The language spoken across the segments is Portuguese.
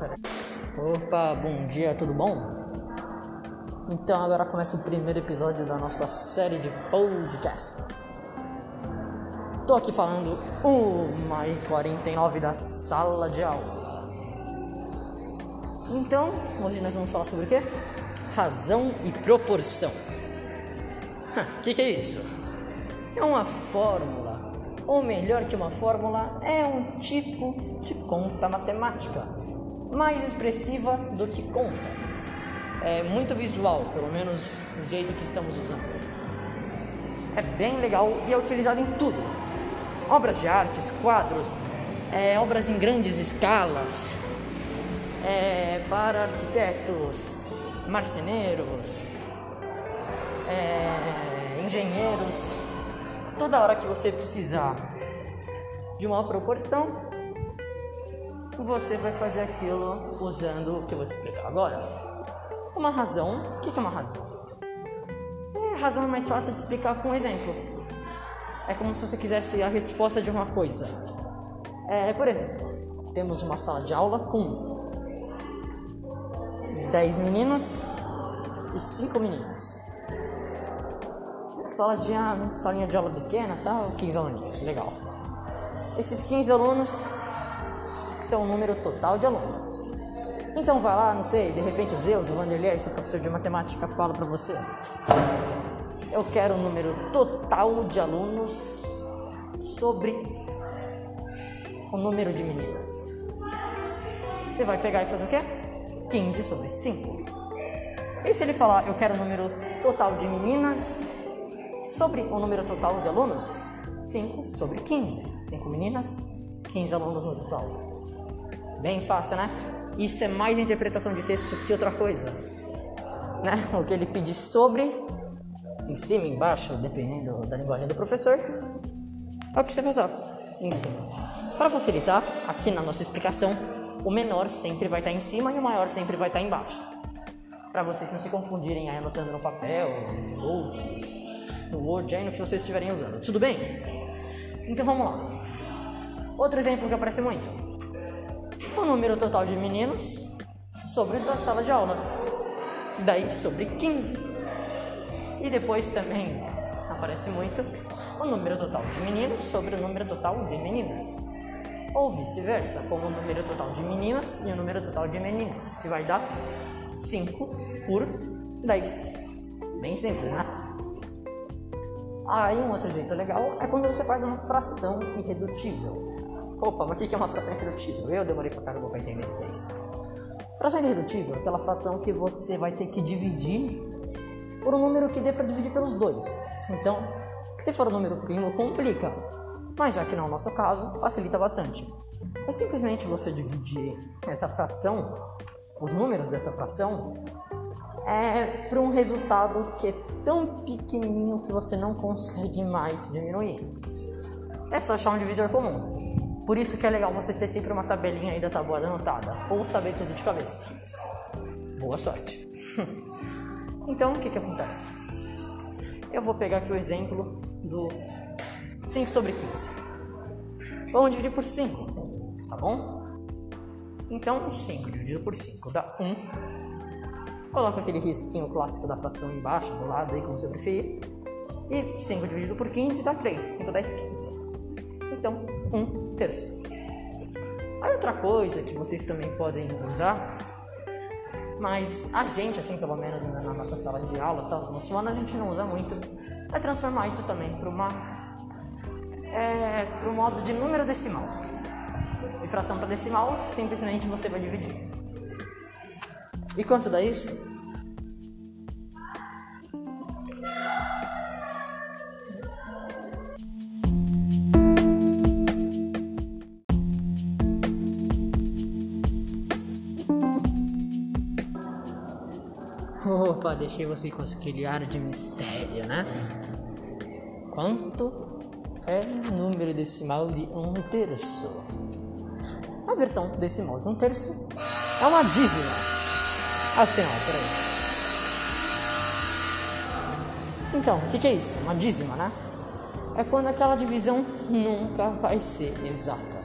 Opa, bom dia, tudo bom? Então agora começa o primeiro episódio da nossa série de podcasts. Tô aqui falando 1h49 da sala de aula. Então, hoje nós vamos falar sobre o quê? Razão e proporção. O que, que é isso? É uma fórmula, ou melhor que uma fórmula, é um tipo de conta matemática, mais expressiva do que conta. É muito visual, pelo menos do jeito que estamos usando. É bem legal e é utilizado em tudo: obras de artes, quadros, é, obras em grandes escalas, é, para arquitetos, marceneiros, é, engenheiros. Toda hora que você precisar de uma proporção, você vai fazer aquilo usando o que eu vou te explicar agora. Uma razão, o que é uma razão? É, razão é mais fácil de explicar com um exemplo. É como se você quisesse a resposta de uma coisa. É, por exemplo, temos uma sala de aula com 10 meninos e 5 meninas. Sala de, salinha de aula pequena, tal, 15 alunos, legal. Esses 15 alunos são o número total de alunos. Então vai lá, não sei, de repente o Zeus, o Vanderlei, seu professor de matemática, fala para você. Eu quero o número total de alunos sobre o número de meninas. Você vai pegar e fazer o quê? 15 sobre 5. E se ele falar, eu quero o número total de meninas sobre o número total de alunos? 5 sobre 15. 5 meninas, 15 alunos no total. Bem fácil, né? Isso é mais interpretação de texto que outra coisa. Né? O que ele pedir sobre, em cima, embaixo, dependendo da linguagem do professor, é o que você vai usar em cima. Para facilitar, aqui na nossa explicação, o menor sempre vai estar em cima e o maior sempre vai estar embaixo. Para vocês não se confundirem aí anotando no papel, no no Word, aí no que vocês estiverem usando. Tudo bem? Então vamos lá. Outro exemplo que aparece muito o número total de meninos sobre a sala de aula. Daí sobre 15. E depois também aparece muito o número total de meninos sobre o número total de meninas. Ou vice-versa, como o número total de meninas e o número total de meninos, que vai dar 5 por 10. Bem simples, né? Aí um outro jeito legal é quando você faz uma fração irredutível. Opa, mas o que é uma fração irredutível? Eu demorei pra caramba pra entender o que é isso. Fração irredutível é aquela fração que você vai ter que dividir por um número que dê para dividir pelos dois. Então, se for um número primo, complica. Mas já que não é o nosso caso, facilita bastante. É simplesmente você dividir essa fração, os números dessa fração, é, para um resultado que é tão pequenininho que você não consegue mais diminuir. É só achar um divisor comum. Por isso que é legal você ter sempre uma tabelinha aí da tabuada anotada, ou saber tudo de cabeça. Boa sorte. então, o que que acontece? Eu vou pegar aqui o exemplo do 5 sobre 15. Vamos dividir por 5, tá bom? Então, 5 dividido por 5 dá 1. Coloca aquele risquinho clássico da fração embaixo, do lado aí, como você preferir. E 5 dividido por 15 dá 3. 5, 10, 15. Então, 1 terço. Aí outra coisa que vocês também podem usar, mas a gente, assim, pelo menos né, na nossa sala de aula, tal, nosso ano a gente não usa muito, é transformar isso também para uma é, para o modo de número decimal. De fração para decimal, simplesmente você vai dividir. E quanto dá isso? Opa, deixei você com aquele ar de mistério, né? Quanto é o número decimal de um terço? A versão decimal de um terço é uma dízima. Assim, ó, peraí. Então, o que, que é isso? Uma dízima, né? É quando aquela divisão nunca vai ser exata.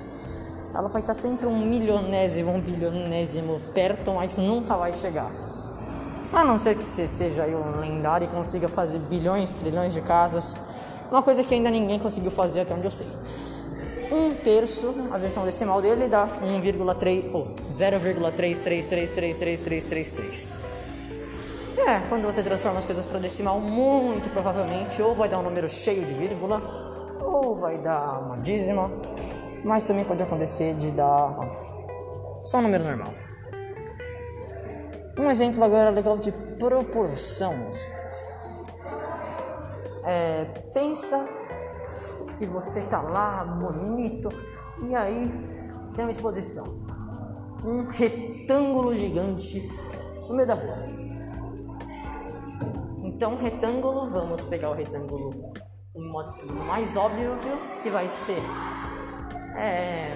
ela vai estar sempre um milionésimo, um bilionésimo perto, mas nunca vai chegar. A não ser que você seja aí um lendário e consiga fazer bilhões, trilhões de casas. Uma coisa que ainda ninguém conseguiu fazer até onde eu sei. Um terço, a versão decimal dele dá 1,3 ou 0,333333333. É, quando você transforma as coisas para decimal, muito provavelmente ou vai dar um número cheio de vírgula, ou vai dar uma dízima, mas também pode acontecer de dar só um número normal. Um exemplo agora legal de proporção. É, pensa que você tá lá bonito e aí tem uma exposição. Um retângulo gigante no meio da rua. Então, retângulo, vamos pegar o retângulo mais óbvio, que vai ser. É,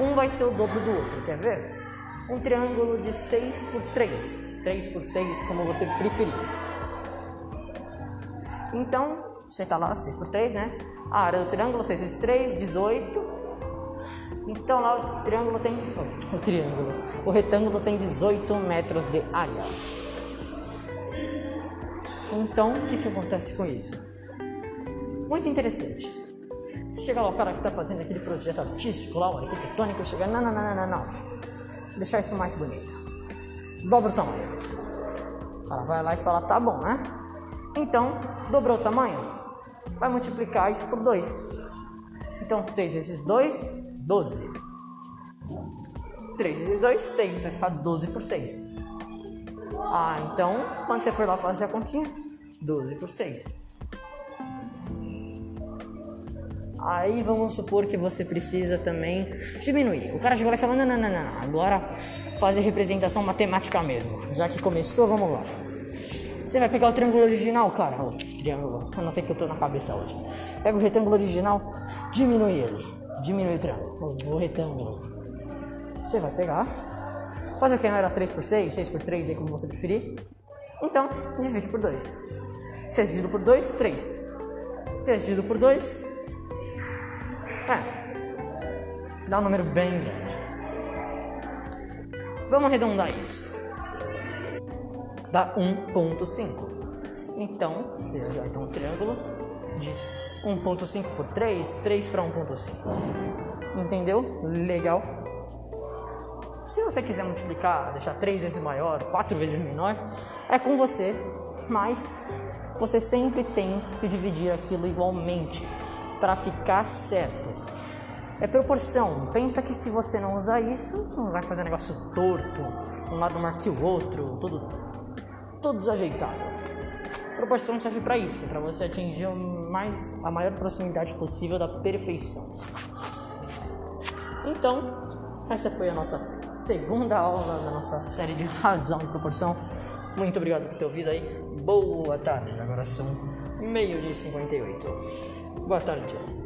um vai ser o dobro do outro, quer ver? Um triângulo de 6 por 3, 3 por 6, como você preferir. Então, você está lá, 6 por 3, né? A área do triângulo, 6 vezes 3, 18. Então lá o triângulo tem. O triângulo. O retângulo tem 18 metros de área. Então, o que, que acontece com isso? Muito interessante. Chega lá o cara que está fazendo aquele projeto artístico lá, o arquitetônico, chega, não, não, não, não, não deixar isso mais bonito. Dobra o tamanho. O cara vai lá e fala, tá bom, né? Então, dobrou o tamanho, vai multiplicar isso por 2. Então, 6 vezes 2, 12. 3 vezes 2, 6. Vai ficar 12 por 6. Ah, então, quando você for lá fazer a continha, 12 por 6. Aí vamos supor que você precisa também diminuir. O cara chegou lá e falou: não, não, não, não, agora fazer representação matemática mesmo. Já que começou, vamos lá. Você vai pegar o triângulo original, cara. O triângulo, eu não sei que eu tô na cabeça hoje. Pega o retângulo original, diminui ele. Diminui o triângulo, o, o retângulo. Você vai pegar. Fazer o que? Não era 3 por 6, 6 por 3, aí como você preferir. Então, divide por 2. 6 dividido por 2, 3. 3 dividido por 2, é. Dá um número bem grande. Vamos arredondar isso. Dá 1.5. Então, já tem um triângulo de 1.5 por 3, 3 para 1.5. Entendeu? Legal. Se você quiser multiplicar, deixar 3 vezes maior, 4 vezes menor, é com você, mas você sempre tem que dividir aquilo igualmente para ficar certo. É proporção. Pensa que se você não usar isso, não vai fazer um negócio torto, um lado maior que o outro, tudo, desajeitado. Proporção serve para isso, para você atingir mais, a maior proximidade possível da perfeição. Então, essa foi a nossa segunda aula da nossa série de razão e proporção. Muito obrigado por ter ouvido aí. Boa tarde, agora são meio de 58. Boa tarde.